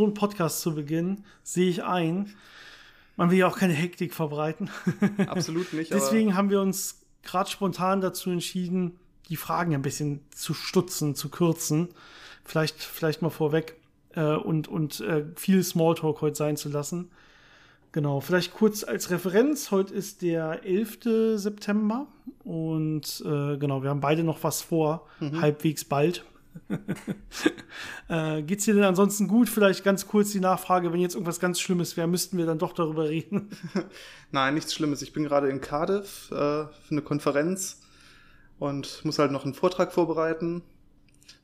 so einen Podcast zu beginnen, sehe ich ein. Man will ja auch keine Hektik verbreiten. Absolut nicht. Deswegen haben wir uns gerade spontan dazu entschieden, die Fragen ein bisschen zu stutzen, zu kürzen. Vielleicht, vielleicht mal vorweg äh, und, und äh, viel Smalltalk heute sein zu lassen. Genau, vielleicht kurz als Referenz. Heute ist der 11. September und äh, genau, wir haben beide noch was vor, mhm. halbwegs bald. äh, geht's dir denn ansonsten gut? Vielleicht ganz kurz die Nachfrage, wenn jetzt irgendwas ganz Schlimmes wäre, müssten wir dann doch darüber reden. Nein, nichts Schlimmes. Ich bin gerade in Cardiff äh, für eine Konferenz und muss halt noch einen Vortrag vorbereiten.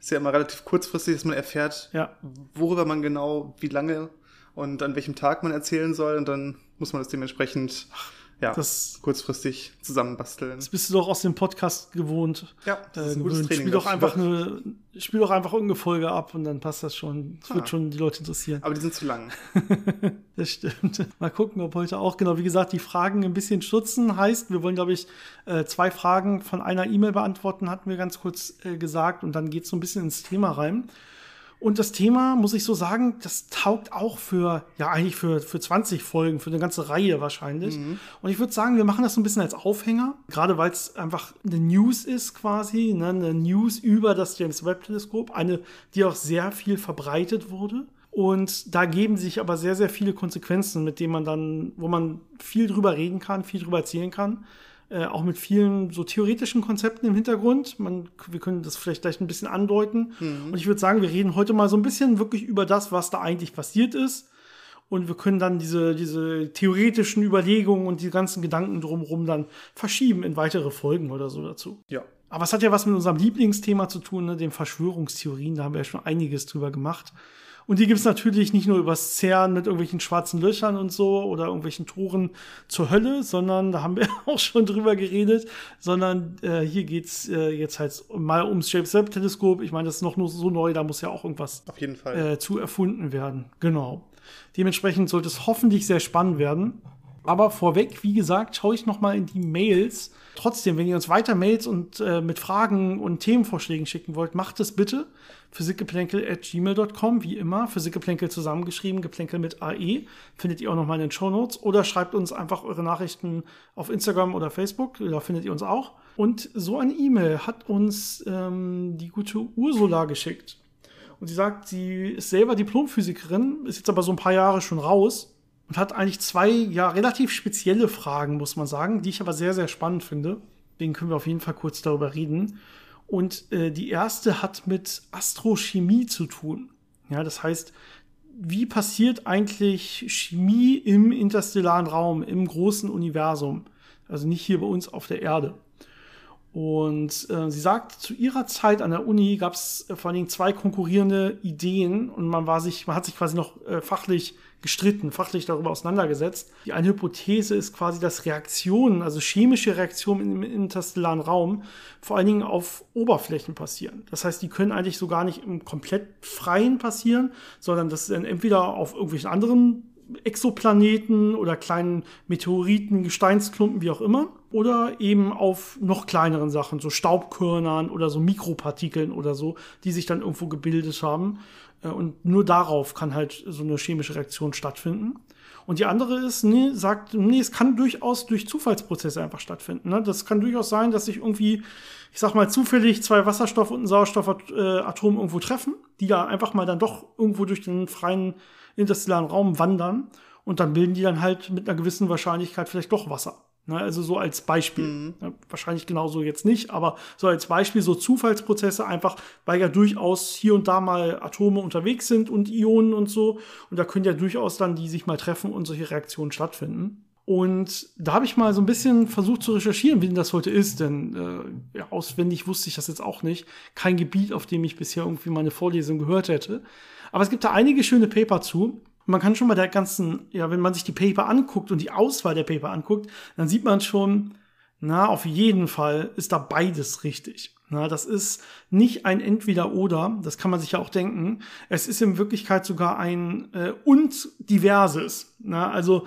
Ist ja immer relativ kurzfristig, dass man erfährt, ja. worüber man genau, wie lange und an welchem Tag man erzählen soll. Und dann muss man das dementsprechend ja, das, kurzfristig zusammenbasteln. Das bist du doch aus dem Podcast gewohnt. Ja, das ist ein gutes Training. Spiel doch, einfach eine, spiel doch einfach irgendeine Folge ab und dann passt das schon. Das ah. wird schon die Leute interessieren. Aber die sind zu lang. das stimmt. Mal gucken, ob heute auch, genau, wie gesagt, die Fragen ein bisschen stutzen. Heißt, wir wollen, glaube ich, äh, zwei Fragen von einer E-Mail beantworten, hatten wir ganz kurz äh, gesagt. Und dann geht es so ein bisschen ins Thema rein. Und das Thema, muss ich so sagen, das taugt auch für, ja, eigentlich für, für 20 Folgen, für eine ganze Reihe wahrscheinlich. Mhm. Und ich würde sagen, wir machen das so ein bisschen als Aufhänger, gerade weil es einfach eine News ist quasi, ne, eine News über das James Webb Teleskop, eine, die auch sehr viel verbreitet wurde. Und da geben sich aber sehr, sehr viele Konsequenzen, mit denen man dann, wo man viel drüber reden kann, viel drüber erzählen kann. Äh, auch mit vielen so theoretischen Konzepten im Hintergrund. Man, wir können das vielleicht gleich ein bisschen andeuten. Mhm. Und ich würde sagen, wir reden heute mal so ein bisschen wirklich über das, was da eigentlich passiert ist. Und wir können dann diese, diese theoretischen Überlegungen und die ganzen Gedanken drumherum dann verschieben in weitere Folgen oder so dazu. Ja. Aber es hat ja was mit unserem Lieblingsthema zu tun, ne, den Verschwörungstheorien. Da haben wir ja schon einiges drüber gemacht. Und die gibt's natürlich nicht nur übers CERN mit irgendwelchen schwarzen Löchern und so oder irgendwelchen Toren zur Hölle, sondern da haben wir auch schon drüber geredet, sondern äh, hier geht's äh, jetzt halt mal ums James Webb Teleskop. Ich meine, das ist noch nur so neu, da muss ja auch irgendwas Auf jeden Fall. Äh, zu erfunden werden. Genau. Dementsprechend sollte es hoffentlich sehr spannend werden. Aber vorweg, wie gesagt, schaue ich noch mal in die Mails. Trotzdem, wenn ihr uns weiter Mails und äh, mit Fragen und Themenvorschlägen schicken wollt, macht es bitte physikgeplänkel.gmail.com, wie immer. Physikgeplänkel zusammengeschrieben, Geplänkel mit AE. Findet ihr auch nochmal in den Show Notes. Oder schreibt uns einfach eure Nachrichten auf Instagram oder Facebook. Da findet ihr uns auch. Und so ein E-Mail hat uns ähm, die gute Ursula geschickt. Und sie sagt, sie ist selber Diplomphysikerin, ist jetzt aber so ein paar Jahre schon raus und hat eigentlich zwei, ja, relativ spezielle Fragen, muss man sagen, die ich aber sehr, sehr spannend finde. Deswegen können wir auf jeden Fall kurz darüber reden. Und äh, die erste hat mit Astrochemie zu tun. Ja, das heißt, wie passiert eigentlich Chemie im interstellaren Raum, im großen Universum? Also nicht hier bei uns auf der Erde. Und äh, sie sagt, zu ihrer Zeit an der Uni gab es äh, vor allen Dingen zwei konkurrierende Ideen und man war sich, man hat sich quasi noch äh, fachlich gestritten, fachlich darüber auseinandergesetzt. Die eine Hypothese ist quasi, dass Reaktionen, also chemische Reaktionen im interstellaren Raum, vor allen Dingen auf Oberflächen passieren. Das heißt, die können eigentlich so gar nicht im komplett freien passieren, sondern das ist dann entweder auf irgendwelchen anderen Exoplaneten oder kleinen Meteoriten, Gesteinsklumpen, wie auch immer. Oder eben auf noch kleineren Sachen, so Staubkörnern oder so Mikropartikeln oder so, die sich dann irgendwo gebildet haben. Äh, und nur darauf kann halt so eine chemische Reaktion stattfinden. Und die andere ist, nee, sagt, nee, es kann durchaus durch Zufallsprozesse einfach stattfinden. Ne? Das kann durchaus sein, dass sich irgendwie, ich sag mal, zufällig zwei Wasserstoff- und ein Sauerstoffatom irgendwo treffen, die ja einfach mal dann doch irgendwo durch den freien interstellaren Raum wandern und dann bilden die dann halt mit einer gewissen Wahrscheinlichkeit vielleicht doch Wasser. Ne, also so als Beispiel. Mhm. Ja, wahrscheinlich genauso jetzt nicht, aber so als Beispiel so Zufallsprozesse einfach, weil ja durchaus hier und da mal Atome unterwegs sind und Ionen und so. Und da können ja durchaus dann die sich mal treffen und solche Reaktionen stattfinden. Und da habe ich mal so ein bisschen versucht zu recherchieren, wie denn das heute ist, denn äh, ja, auswendig wusste ich das jetzt auch nicht. Kein Gebiet, auf dem ich bisher irgendwie meine Vorlesung gehört hätte. Aber es gibt da einige schöne Paper zu man kann schon bei der ganzen, ja, wenn man sich die Paper anguckt und die Auswahl der Paper anguckt, dann sieht man schon, na, auf jeden Fall ist da beides richtig. Na, das ist nicht ein Entweder-Oder, das kann man sich ja auch denken. Es ist in Wirklichkeit sogar ein äh, und diverses. Na, also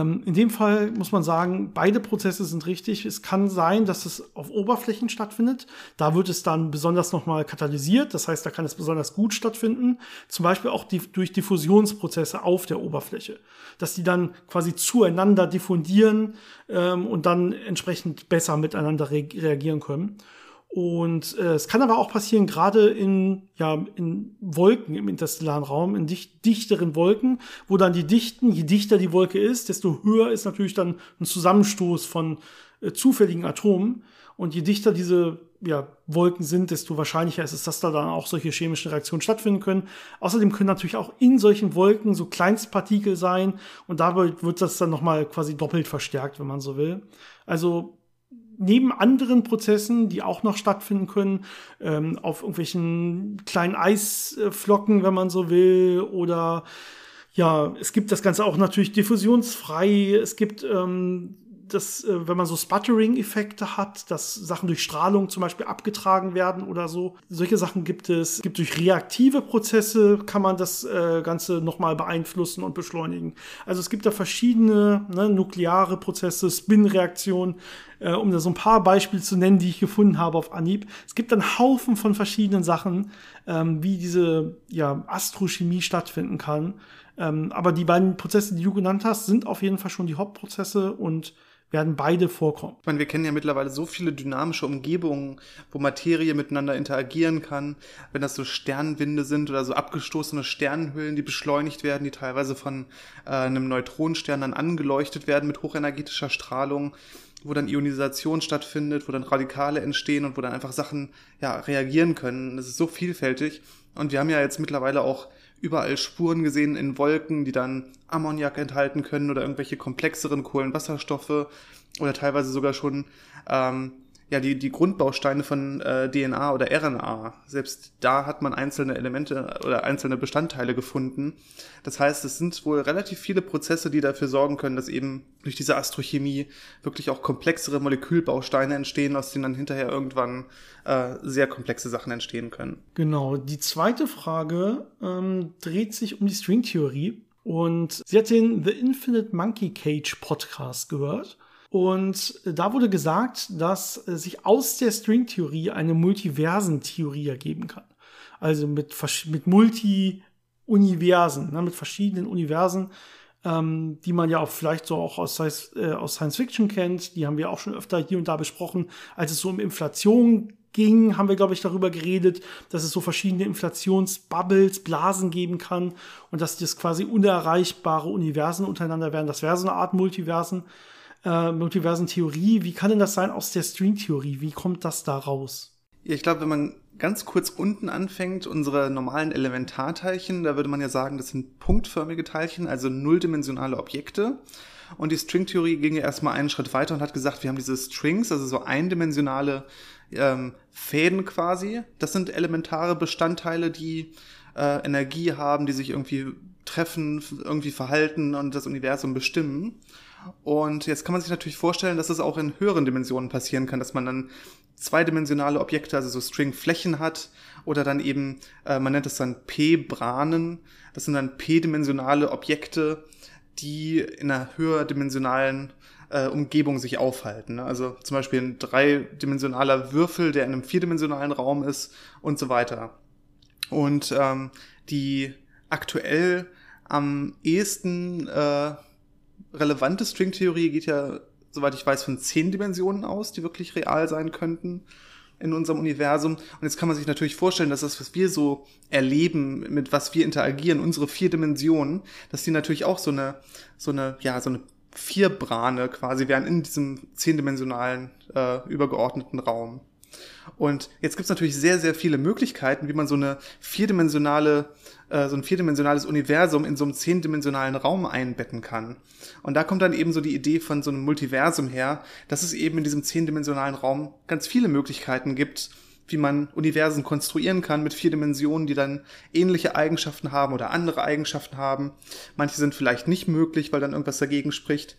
in dem Fall muss man sagen, beide Prozesse sind richtig. Es kann sein, dass es auf Oberflächen stattfindet. Da wird es dann besonders nochmal katalysiert. Das heißt, da kann es besonders gut stattfinden. Zum Beispiel auch die, durch Diffusionsprozesse auf der Oberfläche. Dass die dann quasi zueinander diffundieren ähm, und dann entsprechend besser miteinander re reagieren können. Und äh, es kann aber auch passieren, gerade in, ja, in Wolken im interstellaren Raum, in dicht, dichteren Wolken, wo dann die Dichten, je dichter die Wolke ist, desto höher ist natürlich dann ein Zusammenstoß von äh, zufälligen Atomen. Und je dichter diese ja, Wolken sind, desto wahrscheinlicher ist es, dass da dann auch solche chemischen Reaktionen stattfinden können. Außerdem können natürlich auch in solchen Wolken so Kleinstpartikel sein und dabei wird das dann nochmal quasi doppelt verstärkt, wenn man so will. Also neben anderen Prozessen, die auch noch stattfinden können, ähm, auf irgendwelchen kleinen Eisflocken, wenn man so will, oder ja, es gibt das Ganze auch natürlich diffusionsfrei. Es gibt ähm, dass, äh, wenn man so Sputtering-Effekte hat, dass Sachen durch Strahlung zum Beispiel abgetragen werden oder so. Solche Sachen gibt es. gibt durch reaktive Prozesse kann man das äh, Ganze nochmal beeinflussen und beschleunigen. Also es gibt da verschiedene ne, nukleare Prozesse, Spin-Reaktionen, äh, um da so ein paar Beispiele zu nennen, die ich gefunden habe auf Anhieb. Es gibt einen Haufen von verschiedenen Sachen, ähm, wie diese ja, Astrochemie stattfinden kann. Ähm, aber die beiden Prozesse, die du genannt hast, sind auf jeden Fall schon die Hauptprozesse und werden beide vorkommen. Ich meine, wir kennen ja mittlerweile so viele dynamische Umgebungen, wo Materie miteinander interagieren kann. Wenn das so Sternwinde sind oder so abgestoßene Sternenhüllen, die beschleunigt werden, die teilweise von äh, einem Neutronenstern dann angeleuchtet werden mit hochenergetischer Strahlung, wo dann Ionisation stattfindet, wo dann Radikale entstehen und wo dann einfach Sachen ja, reagieren können. Das ist so vielfältig. Und wir haben ja jetzt mittlerweile auch überall Spuren gesehen in Wolken, die dann Ammoniak enthalten können oder irgendwelche komplexeren Kohlenwasserstoffe oder teilweise sogar schon ähm, ja die, die Grundbausteine von äh, DNA oder RNA. Selbst da hat man einzelne Elemente oder einzelne Bestandteile gefunden. Das heißt, es sind wohl relativ viele Prozesse, die dafür sorgen können, dass eben durch diese Astrochemie wirklich auch komplexere Molekülbausteine entstehen, aus denen dann hinterher irgendwann äh, sehr komplexe Sachen entstehen können. Genau. Die zweite Frage ähm, dreht sich um die Stringtheorie. Und sie hat den The Infinite Monkey Cage Podcast gehört. Und da wurde gesagt, dass sich aus der Stringtheorie eine Multiversentheorie ergeben kann. Also mit, mit Multi-Universen, ne, mit verschiedenen Universen, ähm, die man ja auch vielleicht so auch aus, äh, aus Science Fiction kennt. Die haben wir auch schon öfter hier und da besprochen. Als es so um Inflation ging, haben wir, glaube ich, darüber geredet, dass es so verschiedene Inflationsbubbles, Blasen geben kann und dass das quasi unerreichbare Universen untereinander werden. Das wäre so eine Art Multiversen äh, Multiversen-Theorie. Wie kann denn das sein aus der String-Theorie? Wie kommt das da raus? Ja, ich glaube, wenn man ganz kurz unten anfängt, unsere normalen Elementarteilchen, da würde man ja sagen, das sind punktförmige Teilchen, also nulldimensionale Objekte. Und die Stringtheorie ging ja erstmal einen Schritt weiter und hat gesagt, wir haben diese Strings, also so eindimensionale ähm, Fäden quasi. Das sind elementare Bestandteile, die äh, Energie haben, die sich irgendwie treffen, irgendwie verhalten und das Universum bestimmen. Und jetzt kann man sich natürlich vorstellen, dass es auch in höheren Dimensionen passieren kann, dass man dann zweidimensionale Objekte, also so Stringflächen hat oder dann eben, äh, man nennt es dann P-Branen. Das sind dann p-dimensionale Objekte, die in einer höherdimensionalen äh, Umgebung sich aufhalten. Ne? Also zum Beispiel ein dreidimensionaler Würfel, der in einem vierdimensionalen Raum ist und so weiter. Und ähm, die aktuell am ehesten äh, relevante Stringtheorie geht ja, soweit ich weiß, von zehn Dimensionen aus, die wirklich real sein könnten in unserem Universum. Und jetzt kann man sich natürlich vorstellen, dass das, was wir so erleben, mit was wir interagieren, unsere vier Dimensionen, dass die natürlich auch so eine, so eine, ja, so eine Vierbrane quasi wären in diesem zehndimensionalen, äh, übergeordneten Raum. Und jetzt gibt's natürlich sehr, sehr viele Möglichkeiten, wie man so eine vierdimensionale, äh, so ein vierdimensionales Universum in so einem zehndimensionalen Raum einbetten kann. Und da kommt dann eben so die Idee von so einem Multiversum her, dass es eben in diesem zehndimensionalen Raum ganz viele Möglichkeiten gibt, wie man Universen konstruieren kann mit vier Dimensionen, die dann ähnliche Eigenschaften haben oder andere Eigenschaften haben. Manche sind vielleicht nicht möglich, weil dann irgendwas dagegen spricht.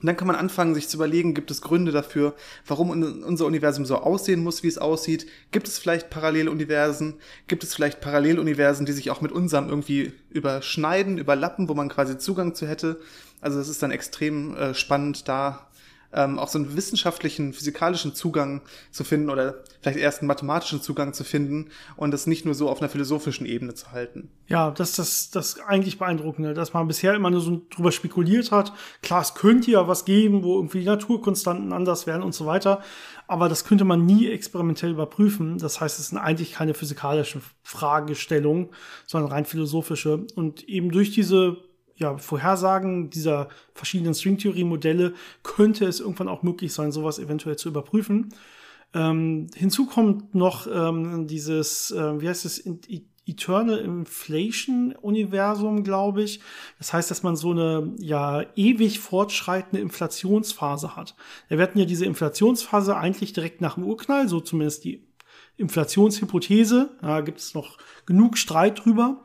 Und dann kann man anfangen, sich zu überlegen, gibt es Gründe dafür, warum unser Universum so aussehen muss, wie es aussieht? Gibt es vielleicht Paralleluniversen? Gibt es vielleicht Paralleluniversen, die sich auch mit unserem irgendwie überschneiden, überlappen, wo man quasi Zugang zu hätte? Also es ist dann extrem äh, spannend, da ähm, auch so einen wissenschaftlichen, physikalischen Zugang zu finden oder vielleicht erst einen mathematischen Zugang zu finden und das nicht nur so auf einer philosophischen Ebene zu halten. Ja, das ist das, das eigentlich beeindruckende, dass man bisher immer nur so drüber spekuliert hat. Klar, es könnte ja was geben, wo irgendwie die Naturkonstanten anders werden und so weiter. Aber das könnte man nie experimentell überprüfen. Das heißt, es sind eigentlich keine physikalischen Fragestellungen, sondern rein philosophische. Und eben durch diese ja, Vorhersagen dieser verschiedenen Stringtheorie-Modelle könnte es irgendwann auch möglich sein, sowas eventuell zu überprüfen. Ähm, hinzu kommt noch ähm, dieses, äh, wie heißt es, Eternal Inflation Universum, glaube ich. Das heißt, dass man so eine ja ewig fortschreitende Inflationsphase hat. Wir hatten ja diese Inflationsphase eigentlich direkt nach dem Urknall, so zumindest die Inflationshypothese. Da gibt es noch genug Streit drüber.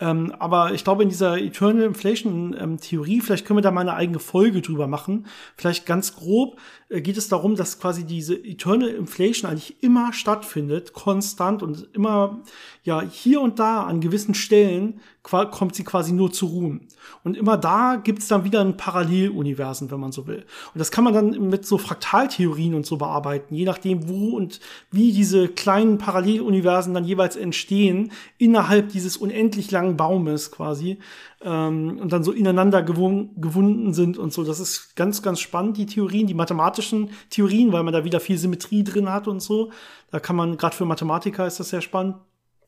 Ähm, aber ich glaube, in dieser Eternal Inflation ähm, Theorie, vielleicht können wir da mal eine eigene Folge drüber machen. Vielleicht ganz grob äh, geht es darum, dass quasi diese Eternal Inflation eigentlich immer stattfindet, konstant und immer, ja, hier und da an gewissen Stellen kommt sie quasi nur zu ruhen. Und immer da gibt's dann wieder ein Paralleluniversen, wenn man so will. Und das kann man dann mit so Fraktaltheorien und so bearbeiten, je nachdem, wo und wie diese kleinen Paralleluniversen dann jeweils entstehen, innerhalb dieses unendlich langen Baumes quasi, ähm, und dann so ineinander gewun gewunden sind und so. Das ist ganz, ganz spannend, die Theorien, die mathematischen Theorien, weil man da wieder viel Symmetrie drin hat und so. Da kann man, gerade für Mathematiker ist das sehr spannend,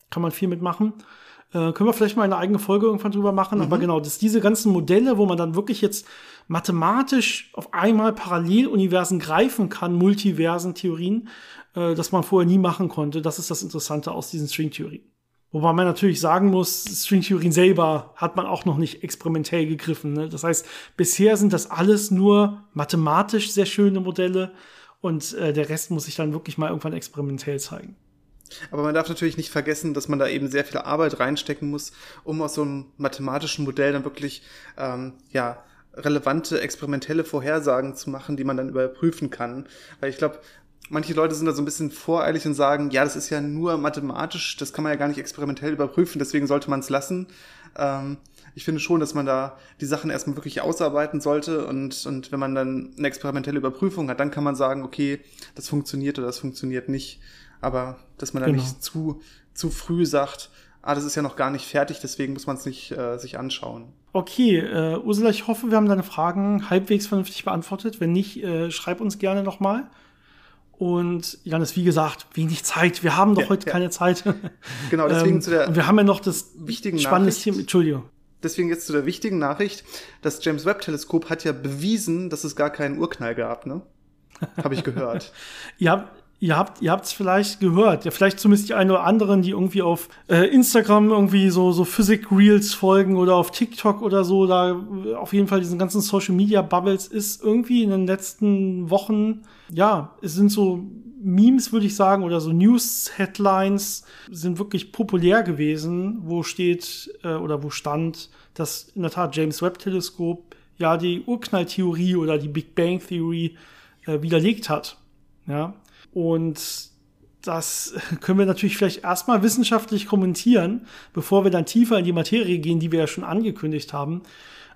kann man viel mitmachen. Äh, können wir vielleicht mal eine eigene Folge irgendwann drüber machen. Mhm. Aber genau, dass diese ganzen Modelle, wo man dann wirklich jetzt mathematisch auf einmal Paralleluniversen greifen kann, Multiversen, Theorien, äh, das man vorher nie machen konnte. Das ist das Interessante aus diesen Stringtheorien. Wobei man natürlich sagen muss, Stringtheorien selber hat man auch noch nicht experimentell gegriffen. Ne? Das heißt, bisher sind das alles nur mathematisch sehr schöne Modelle und äh, der Rest muss sich dann wirklich mal irgendwann experimentell zeigen. Aber man darf natürlich nicht vergessen, dass man da eben sehr viel Arbeit reinstecken muss, um aus so einem mathematischen Modell dann wirklich ähm, ja relevante experimentelle Vorhersagen zu machen, die man dann überprüfen kann. Weil ich glaube, manche Leute sind da so ein bisschen voreilig und sagen, ja, das ist ja nur mathematisch, das kann man ja gar nicht experimentell überprüfen, deswegen sollte man es lassen. Ähm, ich finde schon, dass man da die Sachen erstmal wirklich ausarbeiten sollte und, und wenn man dann eine experimentelle Überprüfung hat, dann kann man sagen, okay, das funktioniert oder das funktioniert nicht. Aber dass man da genau. nicht zu, zu früh sagt, ah, das ist ja noch gar nicht fertig, deswegen muss man es nicht äh, sich anschauen. Okay, äh, Ursula, ich hoffe, wir haben deine Fragen halbwegs vernünftig beantwortet. Wenn nicht, äh, schreib uns gerne nochmal. Und Janis, wie gesagt, wenig Zeit. Wir haben doch ja, heute ja. keine Zeit. Genau, deswegen ähm, zu der. Und wir haben ja noch das wichtigen spannendes Thema. Entschuldigung. Deswegen jetzt zu der wichtigen Nachricht. Das James Webb Teleskop hat ja bewiesen, dass es gar keinen Urknall gab, ne? Habe ich gehört. ja, Ihr habt ihr habt's vielleicht gehört, ja vielleicht zumindest die einen oder anderen, die irgendwie auf äh, Instagram irgendwie so so Physik Reels folgen oder auf TikTok oder so, da auf jeden Fall diesen ganzen Social Media Bubbles ist irgendwie in den letzten Wochen ja, es sind so Memes, würde ich sagen, oder so News-Headlines sind wirklich populär gewesen, wo steht äh, oder wo stand, dass in der Tat James Webb-Teleskop ja die Urknalltheorie oder die Big Bang Theory äh, widerlegt hat. Ja. Und das können wir natürlich vielleicht erstmal wissenschaftlich kommentieren, bevor wir dann tiefer in die Materie gehen, die wir ja schon angekündigt haben.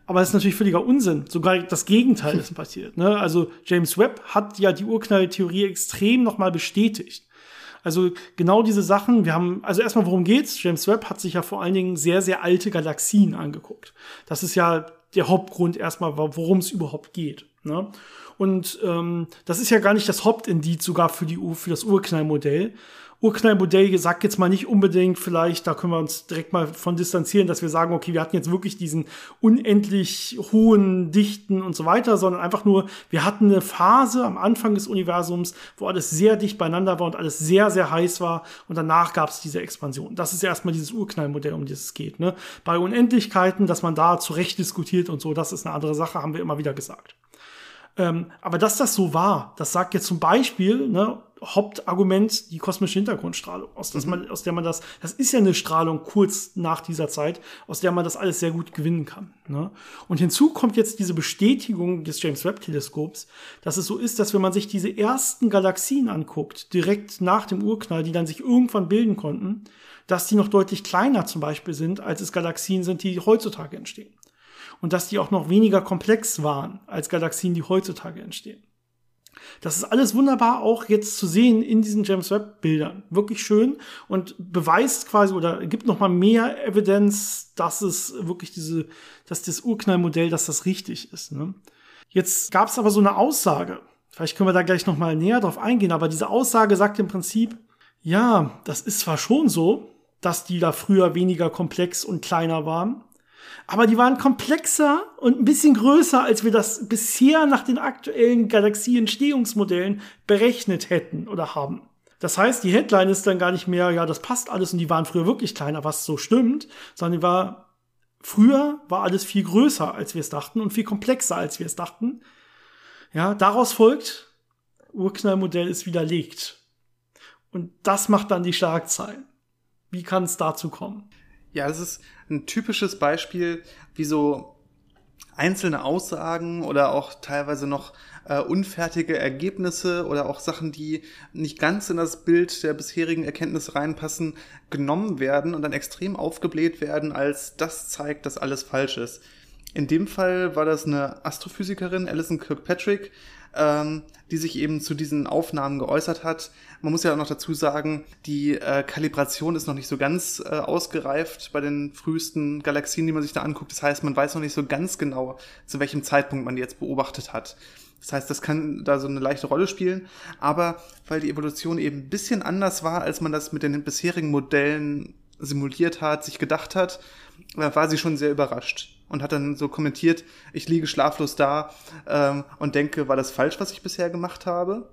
Aber es ist natürlich völliger Unsinn. Sogar das Gegenteil ist passiert. Ne? Also James Webb hat ja die Urknalltheorie extrem nochmal bestätigt. Also genau diese Sachen, wir haben, also erstmal, worum geht's? James Webb hat sich ja vor allen Dingen sehr, sehr alte Galaxien angeguckt. Das ist ja der Hauptgrund erstmal, worum es überhaupt geht. Ne? Und ähm, das ist ja gar nicht das Hauptindiz sogar für, die, für das Urknallmodell, Urknallmodell sagt jetzt mal nicht unbedingt vielleicht, da können wir uns direkt mal von distanzieren, dass wir sagen, okay, wir hatten jetzt wirklich diesen unendlich hohen Dichten und so weiter, sondern einfach nur, wir hatten eine Phase am Anfang des Universums, wo alles sehr dicht beieinander war und alles sehr, sehr heiß war und danach gab es diese Expansion. Das ist erstmal dieses Urknallmodell, um das es geht. Ne? Bei Unendlichkeiten, dass man da zurecht diskutiert und so, das ist eine andere Sache, haben wir immer wieder gesagt. Ähm, aber dass das so war, das sagt jetzt zum Beispiel, ne, Hauptargument die kosmische Hintergrundstrahlung, aus, mhm. man, aus der man das, das ist ja eine Strahlung kurz nach dieser Zeit, aus der man das alles sehr gut gewinnen kann. Ne? Und hinzu kommt jetzt diese Bestätigung des James Webb Teleskops, dass es so ist, dass wenn man sich diese ersten Galaxien anguckt, direkt nach dem Urknall, die dann sich irgendwann bilden konnten, dass die noch deutlich kleiner zum Beispiel sind, als es Galaxien sind, die heutzutage entstehen. Und dass die auch noch weniger komplex waren als Galaxien, die heutzutage entstehen. Das ist alles wunderbar auch jetzt zu sehen in diesen James Webb Bildern. Wirklich schön und beweist quasi oder gibt noch mal mehr Evidenz, dass es wirklich diese, dass das Urknallmodell, dass das richtig ist. Ne? Jetzt gab es aber so eine Aussage. Vielleicht können wir da gleich noch mal näher drauf eingehen. Aber diese Aussage sagt im Prinzip, ja, das ist zwar schon so, dass die da früher weniger komplex und kleiner waren, aber die waren komplexer und ein bisschen größer, als wir das bisher nach den aktuellen Galaxieentstehungsmodellen berechnet hätten oder haben. Das heißt, die Headline ist dann gar nicht mehr, ja, das passt alles und die waren früher wirklich kleiner, was so stimmt, sondern die war, früher war alles viel größer, als wir es dachten und viel komplexer, als wir es dachten. Ja, daraus folgt, Urknallmodell ist widerlegt. Und das macht dann die Schlagzeilen. Wie kann es dazu kommen? Ja, das ist ein typisches Beispiel, wie so einzelne Aussagen oder auch teilweise noch äh, unfertige Ergebnisse oder auch Sachen, die nicht ganz in das Bild der bisherigen Erkenntnisse reinpassen, genommen werden und dann extrem aufgebläht werden, als das zeigt, dass alles falsch ist. In dem Fall war das eine Astrophysikerin, Alison Kirkpatrick, ähm, die sich eben zu diesen Aufnahmen geäußert hat. Man muss ja auch noch dazu sagen, die äh, Kalibration ist noch nicht so ganz äh, ausgereift bei den frühesten Galaxien, die man sich da anguckt. Das heißt, man weiß noch nicht so ganz genau, zu welchem Zeitpunkt man die jetzt beobachtet hat. Das heißt, das kann da so eine leichte Rolle spielen. Aber weil die Evolution eben ein bisschen anders war, als man das mit den bisherigen Modellen simuliert hat, sich gedacht hat, äh, war sie schon sehr überrascht und hat dann so kommentiert, ich liege schlaflos da ähm, und denke, war das falsch, was ich bisher gemacht habe?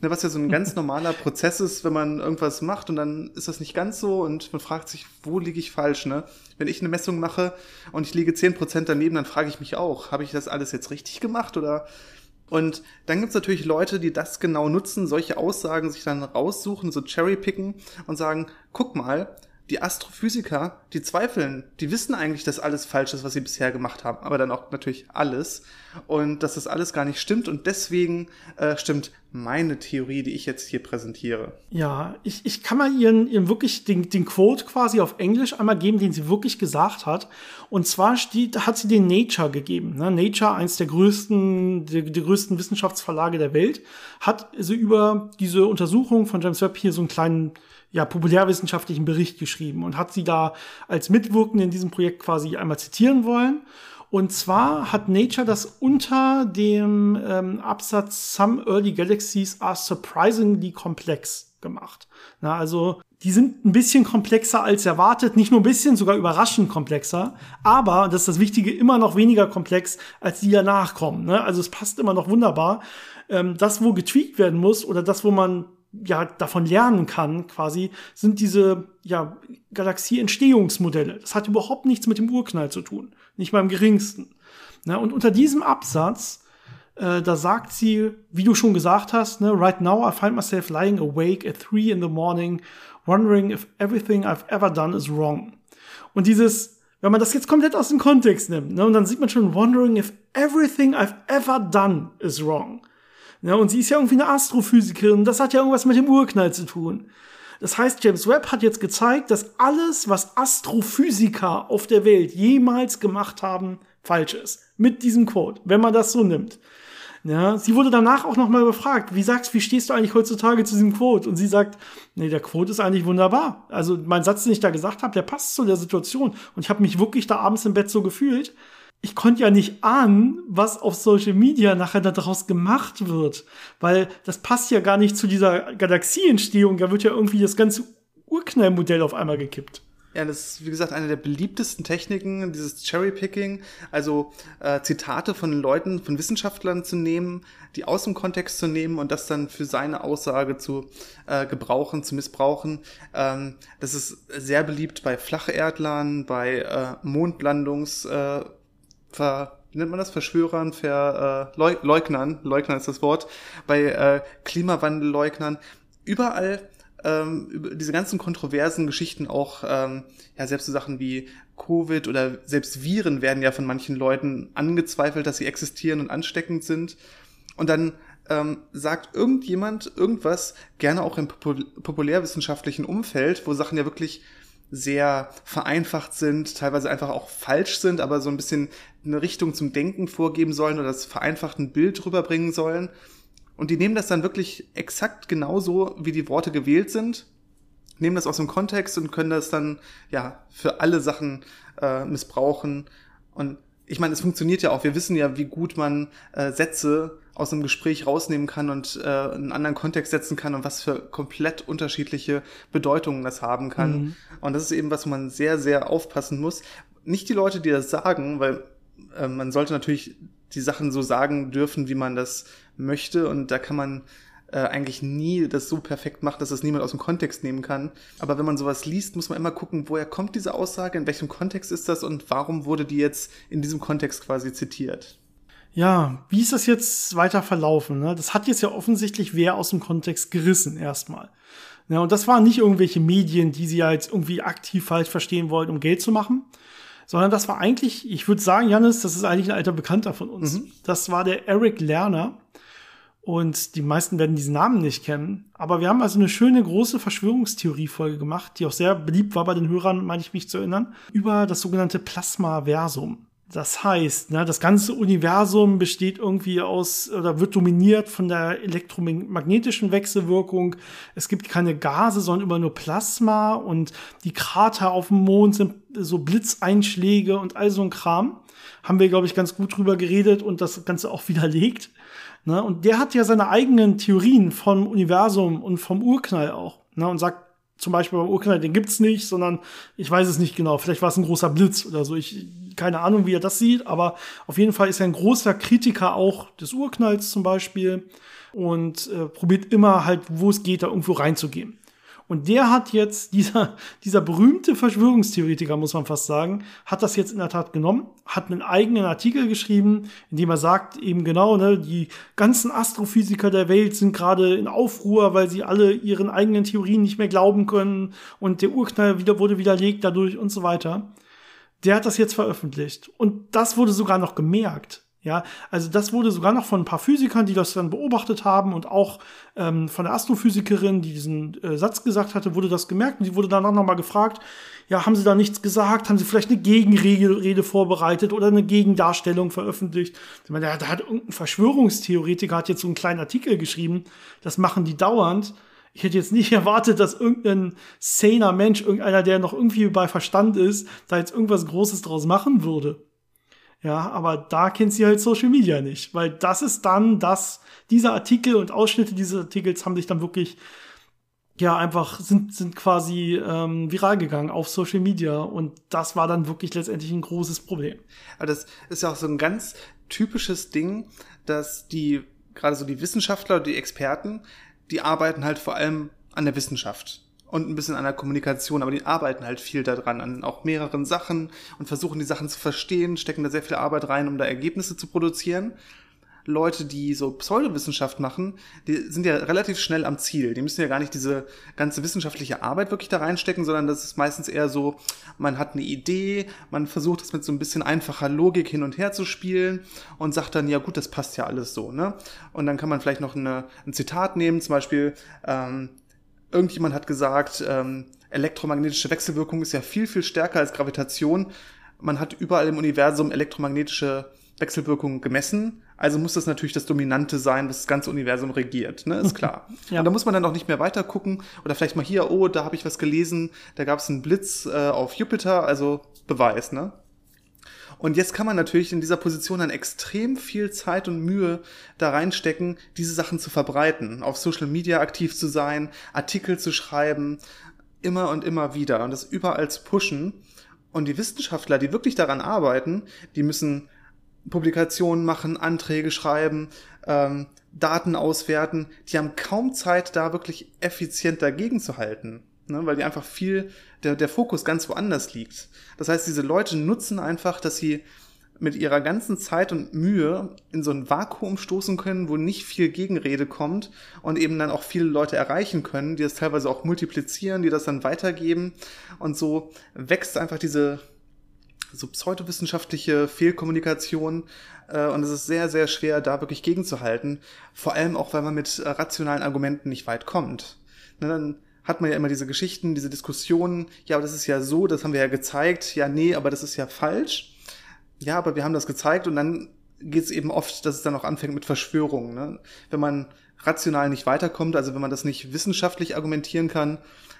Ne, was ja so ein ganz normaler Prozess ist, wenn man irgendwas macht und dann ist das nicht ganz so und man fragt sich, wo liege ich falsch? Ne? Wenn ich eine Messung mache und ich liege zehn Prozent daneben, dann frage ich mich auch, habe ich das alles jetzt richtig gemacht oder und dann gibt's natürlich Leute, die das genau nutzen, solche Aussagen sich dann raussuchen, so cherrypicken und sagen, guck mal, die Astrophysiker, die zweifeln, die wissen eigentlich, dass alles falsch ist, was sie bisher gemacht haben, aber dann auch natürlich alles und dass das alles gar nicht stimmt und deswegen äh, stimmt meine Theorie, die ich jetzt hier präsentiere. Ja, ich, ich kann mal ihren, ihren wirklich den, den Quote quasi auf Englisch einmal geben, den sie wirklich gesagt hat. Und zwar steht, hat sie den Nature gegeben. Ne? Nature, eins der größten, der, der größten Wissenschaftsverlage der Welt, hat so über diese Untersuchung von James Webb hier so einen kleinen ja, populärwissenschaftlichen Bericht geschrieben und hat sie da als Mitwirkende in diesem Projekt quasi einmal zitieren wollen. Und zwar hat Nature das unter dem ähm, Absatz Some Early Galaxies are surprisingly complex gemacht. Na, also die sind ein bisschen komplexer als erwartet, nicht nur ein bisschen, sogar überraschend komplexer, aber, das ist das Wichtige, immer noch weniger komplex als die danach kommen. Ne? Also es passt immer noch wunderbar. Ähm, das, wo getweakt werden muss oder das, wo man ja davon lernen kann, quasi, sind diese ja, Galaxie-Entstehungsmodelle. Das hat überhaupt nichts mit dem Urknall zu tun, nicht mal im geringsten. Na, und unter diesem Absatz, äh, da sagt sie, wie du schon gesagt hast, ne, right now I find myself lying awake at three in the morning, wondering if everything I've ever done is wrong. Und dieses, wenn man das jetzt komplett aus dem Kontext nimmt, ne, und dann sieht man schon, wondering if everything I've ever done is wrong. Ja, und sie ist ja irgendwie eine Astrophysikerin. Das hat ja irgendwas mit dem Urknall zu tun. Das heißt, James Webb hat jetzt gezeigt, dass alles, was Astrophysiker auf der Welt jemals gemacht haben, falsch ist. Mit diesem Quote, wenn man das so nimmt. Ja, sie wurde danach auch nochmal befragt, wie sagst, wie stehst du eigentlich heutzutage zu diesem Quote? Und sie sagt, nee, der Quote ist eigentlich wunderbar. Also mein Satz, den ich da gesagt habe, der passt zu der Situation. Und ich habe mich wirklich da abends im Bett so gefühlt ich konnte ja nicht ahnen, was auf Social Media nachher daraus gemacht wird, weil das passt ja gar nicht zu dieser Galaxieentstehung. Da wird ja irgendwie das ganze Urknallmodell auf einmal gekippt. Ja, das ist, wie gesagt, eine der beliebtesten Techniken, dieses Cherry-Picking, also äh, Zitate von Leuten, von Wissenschaftlern zu nehmen, die aus dem Kontext zu nehmen und das dann für seine Aussage zu äh, gebrauchen, zu missbrauchen. Ähm, das ist sehr beliebt bei Flacherdlern, bei äh, Mondlandungs- äh, wie nennt man das, Verschwörern, Ver, äh, Leug Leugnern, ist das Wort, bei äh, Klimawandelleugnern, überall ähm, diese ganzen kontroversen Geschichten auch, ähm, ja, selbst so Sachen wie Covid oder selbst Viren werden ja von manchen Leuten angezweifelt, dass sie existieren und ansteckend sind. Und dann ähm, sagt irgendjemand irgendwas, gerne auch im populärwissenschaftlichen Umfeld, wo Sachen ja wirklich sehr vereinfacht sind, teilweise einfach auch falsch sind, aber so ein bisschen eine Richtung zum Denken vorgeben sollen oder das vereinfacht ein Bild rüberbringen sollen. Und die nehmen das dann wirklich exakt genauso, wie die Worte gewählt sind, nehmen das aus dem Kontext und können das dann ja für alle Sachen äh, missbrauchen. Und ich meine, es funktioniert ja auch. Wir wissen ja, wie gut man äh, Sätze aus einem Gespräch rausnehmen kann und äh, einen anderen Kontext setzen kann und was für komplett unterschiedliche Bedeutungen das haben kann. Mhm. Und das ist eben, was man sehr, sehr aufpassen muss. Nicht die Leute, die das sagen, weil äh, man sollte natürlich die Sachen so sagen dürfen, wie man das möchte. Und da kann man äh, eigentlich nie das so perfekt macht, dass das niemand aus dem Kontext nehmen kann. Aber wenn man sowas liest, muss man immer gucken, woher kommt diese Aussage, in welchem Kontext ist das und warum wurde die jetzt in diesem Kontext quasi zitiert. Ja, wie ist das jetzt weiter verlaufen? Ne? Das hat jetzt ja offensichtlich wer aus dem Kontext gerissen erstmal. Ja, und das waren nicht irgendwelche Medien, die sie ja jetzt irgendwie aktiv falsch verstehen wollten, um Geld zu machen, sondern das war eigentlich, ich würde sagen, Janis, das ist eigentlich ein alter Bekannter von uns. Mhm. Das war der Eric Lerner. Und die meisten werden diesen Namen nicht kennen. Aber wir haben also eine schöne große Verschwörungstheorie-Folge gemacht, die auch sehr beliebt war bei den Hörern, meine ich mich zu erinnern, über das sogenannte Plasmaversum. Das heißt, ne, das ganze Universum besteht irgendwie aus oder wird dominiert von der elektromagnetischen Wechselwirkung. Es gibt keine Gase, sondern immer nur Plasma und die Krater auf dem Mond sind so Blitzeinschläge und all so ein Kram. Haben wir, glaube ich, ganz gut drüber geredet und das Ganze auch widerlegt. Ne? Und der hat ja seine eigenen Theorien vom Universum und vom Urknall auch. Ne? Und sagt zum Beispiel beim Urknall, den gibt's nicht, sondern ich weiß es nicht genau. Vielleicht war es ein großer Blitz oder so. Ich keine Ahnung, wie er das sieht, aber auf jeden Fall ist er ein großer Kritiker auch des Urknalls zum Beispiel und äh, probiert immer halt, wo es geht, da irgendwo reinzugehen. Und der hat jetzt, dieser, dieser berühmte Verschwörungstheoretiker, muss man fast sagen, hat das jetzt in der Tat genommen, hat einen eigenen Artikel geschrieben, in dem er sagt, eben genau, ne, die ganzen Astrophysiker der Welt sind gerade in Aufruhr, weil sie alle ihren eigenen Theorien nicht mehr glauben können und der Urknall wieder, wurde widerlegt dadurch und so weiter. Der hat das jetzt veröffentlicht. Und das wurde sogar noch gemerkt. Ja, also das wurde sogar noch von ein paar Physikern, die das dann beobachtet haben und auch ähm, von der Astrophysikerin, die diesen äh, Satz gesagt hatte, wurde das gemerkt und die wurde danach nochmal gefragt, ja, haben sie da nichts gesagt? Haben sie vielleicht eine Gegenrede vorbereitet oder eine Gegendarstellung veröffentlicht? Ich meine, da, da hat irgendein Verschwörungstheoretiker hat jetzt so einen kleinen Artikel geschrieben, das machen die dauernd. Ich hätte jetzt nicht erwartet, dass irgendein saner Mensch, irgendeiner, der noch irgendwie bei Verstand ist, da jetzt irgendwas Großes draus machen würde. Ja, aber da kennt sie halt Social Media nicht, weil das ist dann das, dieser Artikel und Ausschnitte dieses Artikels haben sich dann wirklich, ja, einfach sind, sind quasi ähm, viral gegangen auf Social Media und das war dann wirklich letztendlich ein großes Problem. Aber das ist ja auch so ein ganz typisches Ding, dass die, gerade so die Wissenschaftler, die Experten, die arbeiten halt vor allem an der Wissenschaft und ein bisschen an der Kommunikation, aber die arbeiten halt viel daran, an auch mehreren Sachen und versuchen die Sachen zu verstehen, stecken da sehr viel Arbeit rein, um da Ergebnisse zu produzieren. Leute, die so Pseudowissenschaft machen, die sind ja relativ schnell am Ziel. Die müssen ja gar nicht diese ganze wissenschaftliche Arbeit wirklich da reinstecken, sondern das ist meistens eher so, man hat eine Idee, man versucht es mit so ein bisschen einfacher Logik hin und her zu spielen und sagt dann, ja gut, das passt ja alles so, ne? Und dann kann man vielleicht noch eine, ein Zitat nehmen, zum Beispiel, ähm, irgendjemand hat gesagt, ähm, elektromagnetische Wechselwirkung ist ja viel, viel stärker als Gravitation. Man hat überall im Universum elektromagnetische Wechselwirkungen gemessen. Also muss das natürlich das Dominante sein, was das ganze Universum regiert, ne? Ist klar. ja. Und da muss man dann auch nicht mehr weiter gucken. Oder vielleicht mal hier, oh, da habe ich was gelesen, da gab es einen Blitz äh, auf Jupiter, also Beweis, ne? Und jetzt kann man natürlich in dieser Position dann extrem viel Zeit und Mühe da reinstecken, diese Sachen zu verbreiten, auf Social Media aktiv zu sein, Artikel zu schreiben, immer und immer wieder und das überall zu pushen. Und die Wissenschaftler, die wirklich daran arbeiten, die müssen Publikationen machen, Anträge schreiben, ähm, Daten auswerten. Die haben kaum Zeit, da wirklich effizient dagegen zu halten ne, weil die einfach viel, der, der Fokus ganz woanders liegt. Das heißt, diese Leute nutzen einfach, dass sie mit ihrer ganzen Zeit und Mühe in so ein Vakuum stoßen können, wo nicht viel Gegenrede kommt und eben dann auch viele Leute erreichen können, die das teilweise auch multiplizieren, die das dann weitergeben. Und so wächst einfach diese so pseudowissenschaftliche Fehlkommunikation äh, und es ist sehr, sehr schwer, da wirklich gegenzuhalten. Vor allem auch, weil man mit äh, rationalen Argumenten nicht weit kommt. Ne, dann hat man ja immer diese Geschichten, diese Diskussionen, ja, aber das ist ja so, das haben wir ja gezeigt, ja, nee, aber das ist ja falsch ja, aber wir haben das gezeigt und dann geht es eben oft, dass es dann auch anfängt mit Verschwörungen. Ne? Wenn man rational nicht weiterkommt, also wenn man das nicht wissenschaftlich argumentieren kann,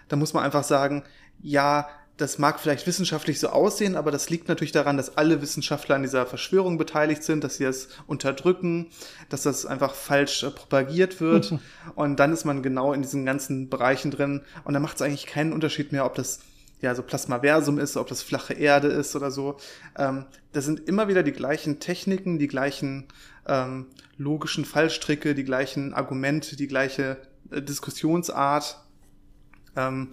dann muss man einfach sagen, ja, das mag vielleicht wissenschaftlich so aussehen, aber das liegt natürlich daran, dass alle Wissenschaftler an dieser Verschwörung beteiligt sind, dass sie es unterdrücken, dass das einfach falsch äh, propagiert wird. und dann ist man genau in diesen ganzen Bereichen drin. Und dann macht es eigentlich keinen Unterschied mehr, ob das ja so Plasmaversum ist, ob das flache Erde ist oder so. Ähm, das sind immer wieder die gleichen Techniken, die gleichen ähm, logischen Fallstricke, die gleichen Argumente, die gleiche äh, Diskussionsart. Ähm,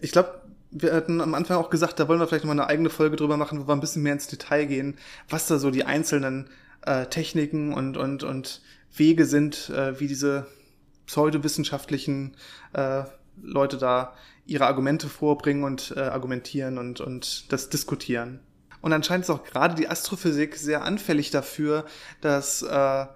ich glaube, wir hatten am Anfang auch gesagt, da wollen wir vielleicht noch mal eine eigene Folge drüber machen, wo wir ein bisschen mehr ins Detail gehen, was da so die einzelnen äh, Techniken und, und, und Wege sind, äh, wie diese pseudowissenschaftlichen äh, Leute da ihre Argumente vorbringen und äh, argumentieren und, und das diskutieren. Und anscheinend ist auch gerade die Astrophysik sehr anfällig dafür, dass äh,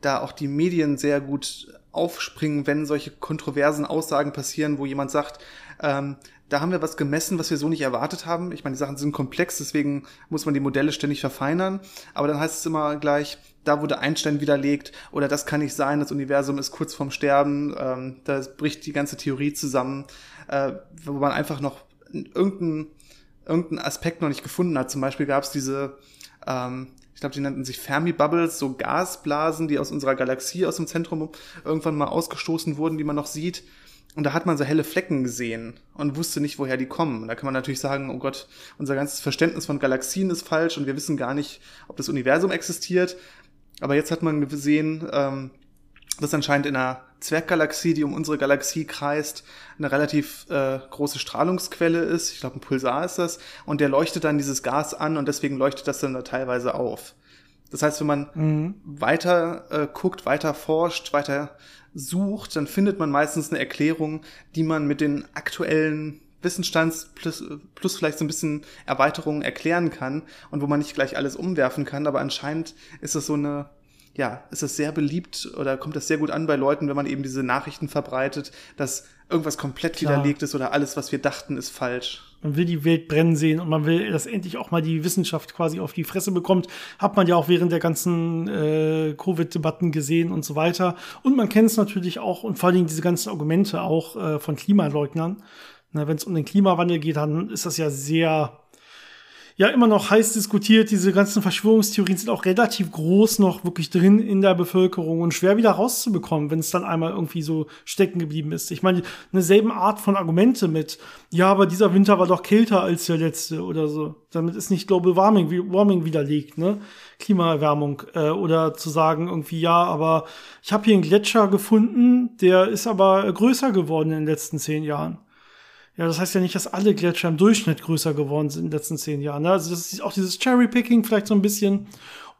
da auch die Medien sehr gut aufspringen, wenn solche kontroversen Aussagen passieren, wo jemand sagt, ähm, da haben wir was gemessen, was wir so nicht erwartet haben. Ich meine, die Sachen sind komplex, deswegen muss man die Modelle ständig verfeinern. Aber dann heißt es immer gleich, da wurde Einstein widerlegt oder das kann nicht sein, das Universum ist kurz vorm Sterben, ähm, da bricht die ganze Theorie zusammen äh, wo man einfach noch irgendeinen irgendeinen Aspekt noch nicht gefunden hat. Zum Beispiel gab es diese, ähm, ich glaube, die nannten sich Fermi-Bubbles, so Gasblasen, die aus unserer Galaxie, aus dem Zentrum irgendwann mal ausgestoßen wurden, die man noch sieht. Und da hat man so helle Flecken gesehen und wusste nicht, woher die kommen. Und da kann man natürlich sagen, oh Gott, unser ganzes Verständnis von Galaxien ist falsch und wir wissen gar nicht, ob das Universum existiert. Aber jetzt hat man gesehen, ähm, dass anscheinend in einer Zwerggalaxie, die um unsere Galaxie kreist, eine relativ äh, große Strahlungsquelle ist. Ich glaube, ein Pulsar ist das. Und der leuchtet dann dieses Gas an und deswegen leuchtet das dann da teilweise auf. Das heißt, wenn man mhm. weiter äh, guckt, weiter forscht, weiter sucht, dann findet man meistens eine Erklärung, die man mit den aktuellen Wissensstands plus, plus vielleicht so ein bisschen Erweiterungen erklären kann und wo man nicht gleich alles umwerfen kann. Aber anscheinend ist das so eine ja, ist es sehr beliebt oder kommt das sehr gut an bei Leuten, wenn man eben diese Nachrichten verbreitet, dass irgendwas komplett Klar. widerlegt ist oder alles, was wir dachten, ist falsch. Man will die Welt brennen sehen und man will, dass endlich auch mal die Wissenschaft quasi auf die Fresse bekommt. Hat man ja auch während der ganzen äh, Covid-Debatten gesehen und so weiter. Und man kennt es natürlich auch und vor allen Dingen diese ganzen Argumente auch äh, von Klimaleugnern. Wenn es um den Klimawandel geht, dann ist das ja sehr ja immer noch heiß diskutiert. Diese ganzen Verschwörungstheorien sind auch relativ groß noch wirklich drin in der Bevölkerung und schwer wieder rauszubekommen, wenn es dann einmal irgendwie so stecken geblieben ist. Ich meine, eine selben Art von Argumente mit, ja, aber dieser Winter war doch kälter als der letzte oder so. Damit ist nicht Global Warming, Warming widerlegt, ne? Klimaerwärmung. Äh, oder zu sagen irgendwie, ja, aber ich habe hier einen Gletscher gefunden, der ist aber größer geworden in den letzten zehn Jahren. Ja, das heißt ja nicht, dass alle Gletscher im Durchschnitt größer geworden sind in den letzten zehn Jahren. Ne? Also das ist auch dieses Cherry-Picking vielleicht so ein bisschen.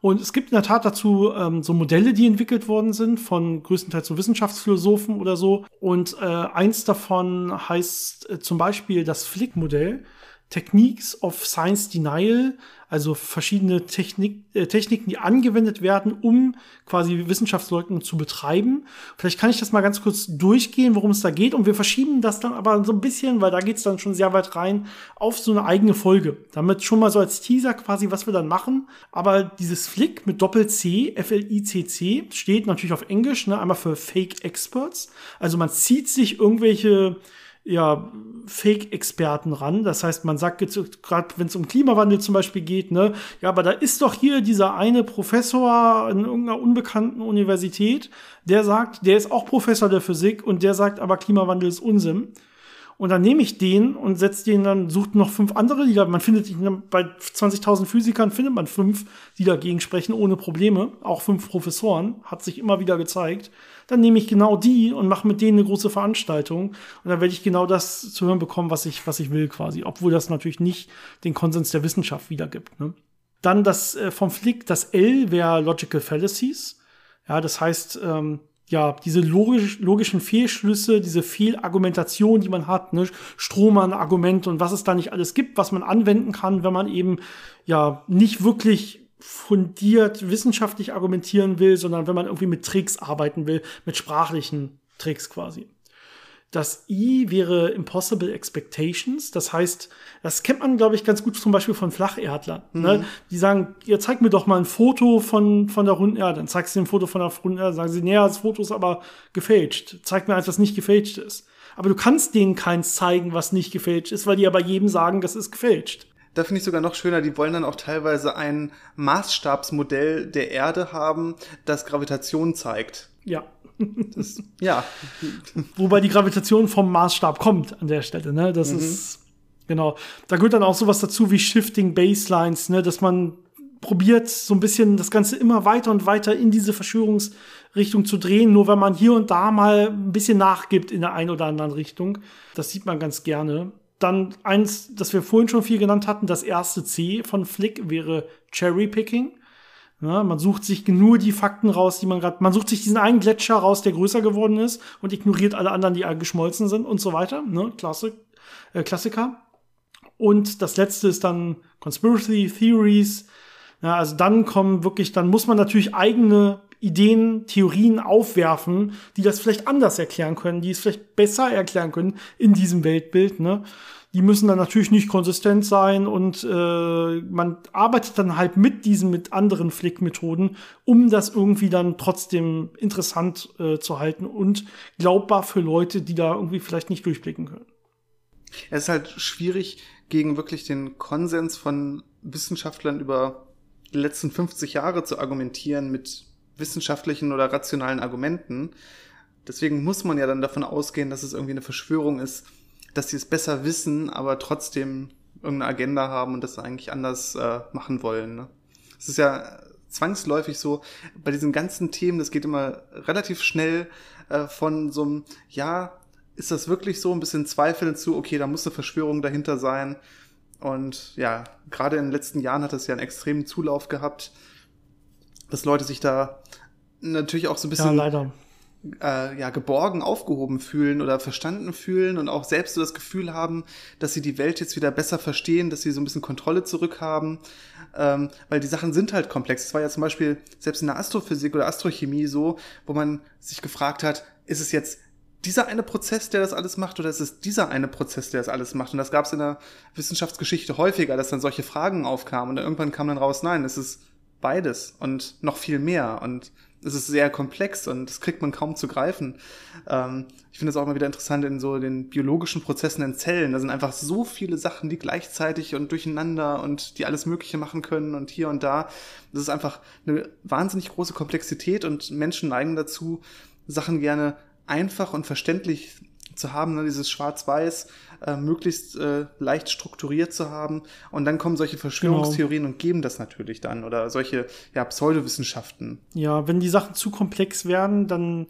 Und es gibt in der Tat dazu ähm, so Modelle, die entwickelt worden sind von größtenteils so Wissenschaftsphilosophen oder so. Und äh, eins davon heißt äh, zum Beispiel das Flick-Modell. Techniques of Science Denial, also verschiedene Technik, äh, Techniken, die angewendet werden, um quasi Wissenschaftsleugnung zu betreiben. Vielleicht kann ich das mal ganz kurz durchgehen, worum es da geht. Und wir verschieben das dann aber so ein bisschen, weil da geht es dann schon sehr weit rein, auf so eine eigene Folge. Damit schon mal so als Teaser quasi, was wir dann machen. Aber dieses Flick mit Doppel-C, F-L-I-C-C, steht natürlich auf Englisch, ne? einmal für Fake Experts. Also man zieht sich irgendwelche ja, Fake-Experten ran. Das heißt, man sagt jetzt, gerade wenn es um Klimawandel zum Beispiel geht, ne, ja, aber da ist doch hier dieser eine Professor in irgendeiner unbekannten Universität, der sagt, der ist auch Professor der Physik und der sagt, aber Klimawandel ist Unsinn. Und dann nehme ich den und setze den dann, sucht noch fünf andere, die da, man findet, bei 20.000 Physikern findet man fünf, die dagegen sprechen, ohne Probleme. Auch fünf Professoren, hat sich immer wieder gezeigt. Dann nehme ich genau die und mache mit denen eine große Veranstaltung. Und dann werde ich genau das zu hören bekommen, was ich, was ich will quasi. Obwohl das natürlich nicht den Konsens der Wissenschaft wiedergibt. Ne? Dann das äh, vom Flick, das L wäre Logical Fallacies. Ja, das heißt, ähm, ja, diese logisch, logischen Fehlschlüsse, diese Fehlargumentation, die man hat, ne, Strohmann-Argument und was es da nicht alles gibt, was man anwenden kann, wenn man eben ja nicht wirklich fundiert wissenschaftlich argumentieren will, sondern wenn man irgendwie mit Tricks arbeiten will, mit sprachlichen Tricks quasi. Das I wäre Impossible Expectations. Das heißt, das kennt man, glaube ich, ganz gut zum Beispiel von Flacherdlern. Ne? Mhm. Ne? Die sagen, ja, zeig mir doch mal ein Foto von, von der runden Erde. Dann zeigst du ein Foto von der runden Erde. Sagen sie, nee, das Foto ist aber gefälscht. Zeig mir eins, was nicht gefälscht ist. Aber du kannst denen keins zeigen, was nicht gefälscht ist, weil die ja bei jedem sagen, das ist gefälscht. Da finde ich sogar noch schöner, die wollen dann auch teilweise ein Maßstabsmodell der Erde haben, das Gravitation zeigt. Ja. Das, ja. Wobei die Gravitation vom Maßstab kommt an der Stelle, ne? Das mhm. ist, genau. Da gehört dann auch sowas dazu wie Shifting Baselines, ne? Dass man probiert, so ein bisschen das Ganze immer weiter und weiter in diese Verschwörungsrichtung zu drehen, nur wenn man hier und da mal ein bisschen nachgibt in der einen oder anderen Richtung. Das sieht man ganz gerne. Dann eins, das wir vorhin schon viel genannt hatten, das erste C von Flick wäre Cherry Picking. Ja, man sucht sich nur die Fakten raus, die man gerade, man sucht sich diesen einen Gletscher raus, der größer geworden ist und ignoriert alle anderen, die geschmolzen sind und so weiter. Ne? Klassik, äh, Klassiker. Und das letzte ist dann Conspiracy Theories. Ja, also dann kommen wirklich, dann muss man natürlich eigene Ideen, Theorien aufwerfen, die das vielleicht anders erklären können, die es vielleicht besser erklären können in diesem Weltbild. Ne? Die müssen dann natürlich nicht konsistent sein und äh, man arbeitet dann halt mit diesen, mit anderen Flick-Methoden, um das irgendwie dann trotzdem interessant äh, zu halten und glaubbar für Leute, die da irgendwie vielleicht nicht durchblicken können. Es ist halt schwierig, gegen wirklich den Konsens von Wissenschaftlern über die letzten 50 Jahre zu argumentieren mit wissenschaftlichen oder rationalen Argumenten. Deswegen muss man ja dann davon ausgehen, dass es irgendwie eine Verschwörung ist, dass sie es besser wissen, aber trotzdem irgendeine Agenda haben und das eigentlich anders äh, machen wollen. Ne? Es ist ja zwangsläufig so, bei diesen ganzen Themen, das geht immer relativ schnell äh, von so einem, ja, ist das wirklich so, ein bisschen Zweifeln zu, okay, da muss eine Verschwörung dahinter sein. Und ja, gerade in den letzten Jahren hat das ja einen extremen Zulauf gehabt, dass Leute sich da natürlich auch so ein bisschen ja, leider äh, ja, geborgen aufgehoben fühlen oder verstanden fühlen und auch selbst so das Gefühl haben, dass sie die Welt jetzt wieder besser verstehen, dass sie so ein bisschen Kontrolle zurückhaben, ähm, weil die Sachen sind halt komplex. Es war ja zum Beispiel selbst in der Astrophysik oder Astrochemie so, wo man sich gefragt hat, ist es jetzt dieser eine Prozess, der das alles macht, oder ist es dieser eine Prozess, der das alles macht? Und das gab es in der Wissenschaftsgeschichte häufiger, dass dann solche Fragen aufkamen und dann irgendwann kam dann raus, nein, es ist beides und noch viel mehr und es ist sehr komplex und das kriegt man kaum zu greifen. Ähm, ich finde es auch immer wieder interessant in so den biologischen Prozessen in Zellen. Da sind einfach so viele Sachen, die gleichzeitig und durcheinander und die alles Mögliche machen können und hier und da. Das ist einfach eine wahnsinnig große Komplexität und Menschen neigen dazu, Sachen gerne einfach und verständlich zu haben, ne, dieses Schwarz-Weiß, äh, möglichst äh, leicht strukturiert zu haben. Und dann kommen solche Verschwörungstheorien genau. und geben das natürlich dann oder solche ja, Pseudowissenschaften. Ja, wenn die Sachen zu komplex werden, dann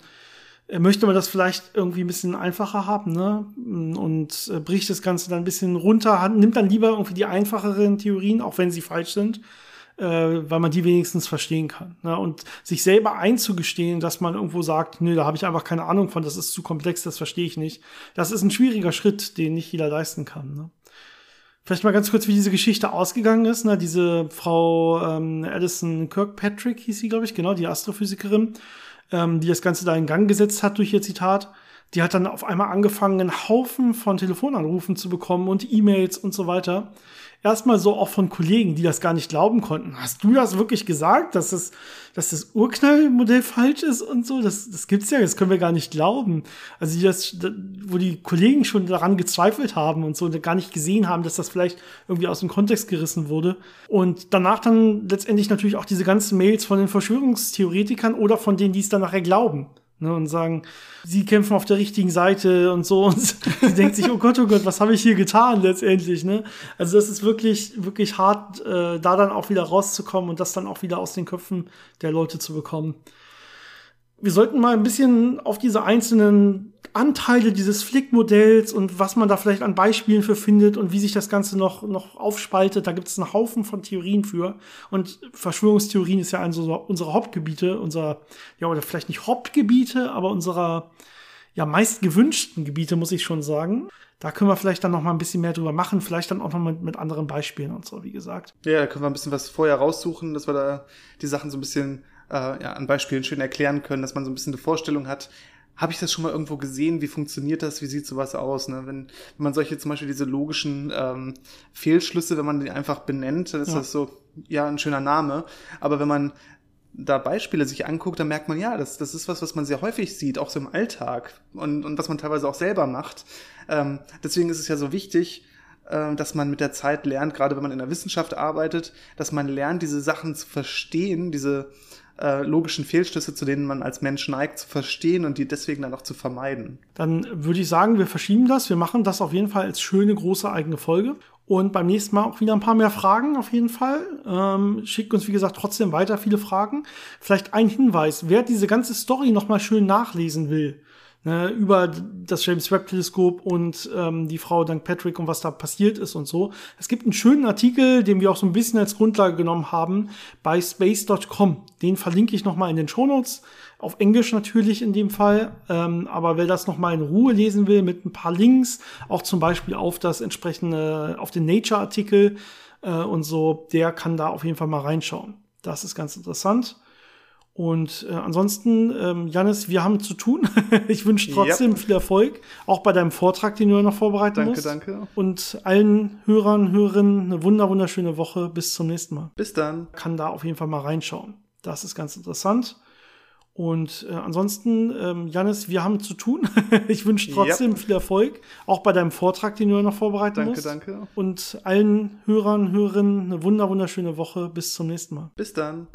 äh, möchte man das vielleicht irgendwie ein bisschen einfacher haben, ne? Und äh, bricht das Ganze dann ein bisschen runter, nimmt dann lieber irgendwie die einfacheren Theorien, auch wenn sie falsch sind äh, weil man die wenigstens verstehen kann. Ne? Und sich selber einzugestehen, dass man irgendwo sagt, nö, da habe ich einfach keine Ahnung von, das ist zu komplex, das verstehe ich nicht. Das ist ein schwieriger Schritt, den nicht jeder leisten kann. Ne? Vielleicht mal ganz kurz, wie diese Geschichte ausgegangen ist. Ne? Diese Frau ähm, Alison Kirkpatrick hieß sie, glaube ich, genau, die Astrophysikerin, ähm, die das Ganze da in Gang gesetzt hat durch ihr Zitat. Die hat dann auf einmal angefangen, einen Haufen von Telefonanrufen zu bekommen und E-Mails und so weiter erstmal so auch von Kollegen, die das gar nicht glauben konnten. Hast du das wirklich gesagt, dass das, dass das Urknallmodell falsch ist und so? Das, das gibt's ja, das können wir gar nicht glauben. Also die das, wo die Kollegen schon daran gezweifelt haben und so und gar nicht gesehen haben, dass das vielleicht irgendwie aus dem Kontext gerissen wurde. Und danach dann letztendlich natürlich auch diese ganzen Mails von den Verschwörungstheoretikern oder von denen, die es dann nachher glauben ne, und sagen, sie kämpfen auf der richtigen Seite und so. Und sie denkt sich, oh Gott, oh Gott, was habe ich hier getan letztendlich? Ne? Also das ist wirklich, wirklich hart, äh, da dann auch wieder rauszukommen und das dann auch wieder aus den Köpfen der Leute zu bekommen. Wir sollten mal ein bisschen auf diese einzelnen Anteile dieses Flick-Modells und was man da vielleicht an Beispielen für findet und wie sich das Ganze noch, noch aufspaltet. Da gibt es einen Haufen von Theorien für. Und Verschwörungstheorien ist ja eines unserer Hauptgebiete, unser, ja, oder vielleicht nicht Hauptgebiete, aber unserer ja meist gewünschten Gebiete, muss ich schon sagen. Da können wir vielleicht dann noch mal ein bisschen mehr drüber machen, vielleicht dann auch noch mit, mit anderen Beispielen und so, wie gesagt. Ja, da können wir ein bisschen was vorher raussuchen, dass wir da die Sachen so ein bisschen äh, ja, an Beispielen schön erklären können, dass man so ein bisschen eine Vorstellung hat, habe ich das schon mal irgendwo gesehen? Wie funktioniert das? Wie sieht sowas aus? Ne? Wenn, wenn man solche zum Beispiel diese logischen ähm, Fehlschlüsse, wenn man die einfach benennt, dann ist ja. das so, ja, ein schöner Name. Aber wenn man da Beispiele sich anguckt, dann merkt man, ja, das, das ist was, was man sehr häufig sieht, auch so im Alltag und, und was man teilweise auch selber macht. Ähm, deswegen ist es ja so wichtig, äh, dass man mit der Zeit lernt, gerade wenn man in der Wissenschaft arbeitet, dass man lernt, diese Sachen zu verstehen, diese äh, logischen Fehlschlüsse, zu denen man als Mensch neigt, zu verstehen und die deswegen dann auch zu vermeiden. Dann würde ich sagen, wir verschieben das. Wir machen das auf jeden Fall als schöne, große eigene Folge. Und beim nächsten Mal auch wieder ein paar mehr Fragen auf jeden Fall. Ähm, schickt uns, wie gesagt, trotzdem weiter viele Fragen. Vielleicht ein Hinweis, wer diese ganze Story nochmal schön nachlesen will, ne, über das James Webb Teleskop und ähm, die Frau Dank Patrick und was da passiert ist und so. Es gibt einen schönen Artikel, den wir auch so ein bisschen als Grundlage genommen haben, bei space.com. Den verlinke ich nochmal in den Shownotes. Auf Englisch natürlich in dem Fall. Ähm, aber wer das nochmal in Ruhe lesen will, mit ein paar Links, auch zum Beispiel auf das entsprechende, auf den Nature-Artikel äh, und so, der kann da auf jeden Fall mal reinschauen. Das ist ganz interessant. Und äh, ansonsten, ähm, Janis, wir haben zu tun. ich wünsche trotzdem yep. viel Erfolg, auch bei deinem Vortrag, den du ja noch vorbereiten danke, musst. Danke, danke. Und allen Hörern, Hörerinnen eine wunder wunderschöne Woche. Bis zum nächsten Mal. Bis dann. Kann da auf jeden Fall mal reinschauen. Das ist ganz interessant. Und äh, ansonsten, ähm, Janis, wir haben zu tun. ich wünsche trotzdem yep. viel Erfolg, auch bei deinem Vortrag, den du ja noch vorbereiten danke, musst. Danke, danke. Und allen Hörern, Hörerinnen eine wunder wunderschöne Woche. Bis zum nächsten Mal. Bis dann.